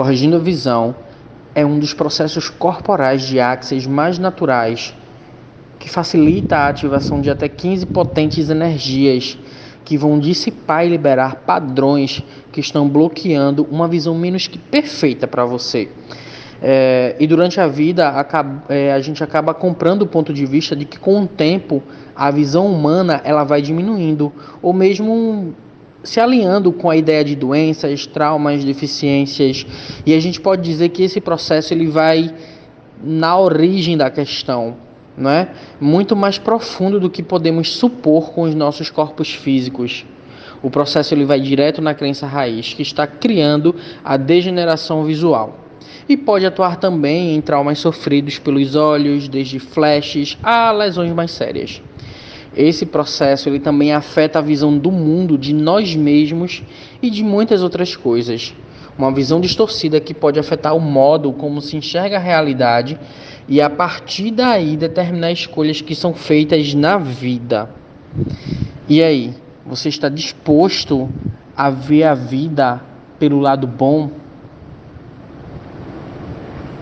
Corrigindo a visão é um dos processos corporais de axis mais naturais que facilita a ativação de até 15 potentes energias que vão dissipar e liberar padrões que estão bloqueando uma visão menos que perfeita para você. É, e durante a vida é, a gente acaba comprando o ponto de vista de que com o tempo a visão humana ela vai diminuindo ou mesmo se alinhando com a ideia de doenças, traumas, deficiências e a gente pode dizer que esse processo ele vai na origem da questão, não é? Muito mais profundo do que podemos supor com os nossos corpos físicos. O processo ele vai direto na crença raiz que está criando a degeneração visual e pode atuar também em traumas sofridos pelos olhos, desde flashes a lesões mais sérias. Esse processo ele também afeta a visão do mundo, de nós mesmos e de muitas outras coisas. Uma visão distorcida que pode afetar o modo como se enxerga a realidade e a partir daí determinar escolhas que são feitas na vida. E aí, você está disposto a ver a vida pelo lado bom?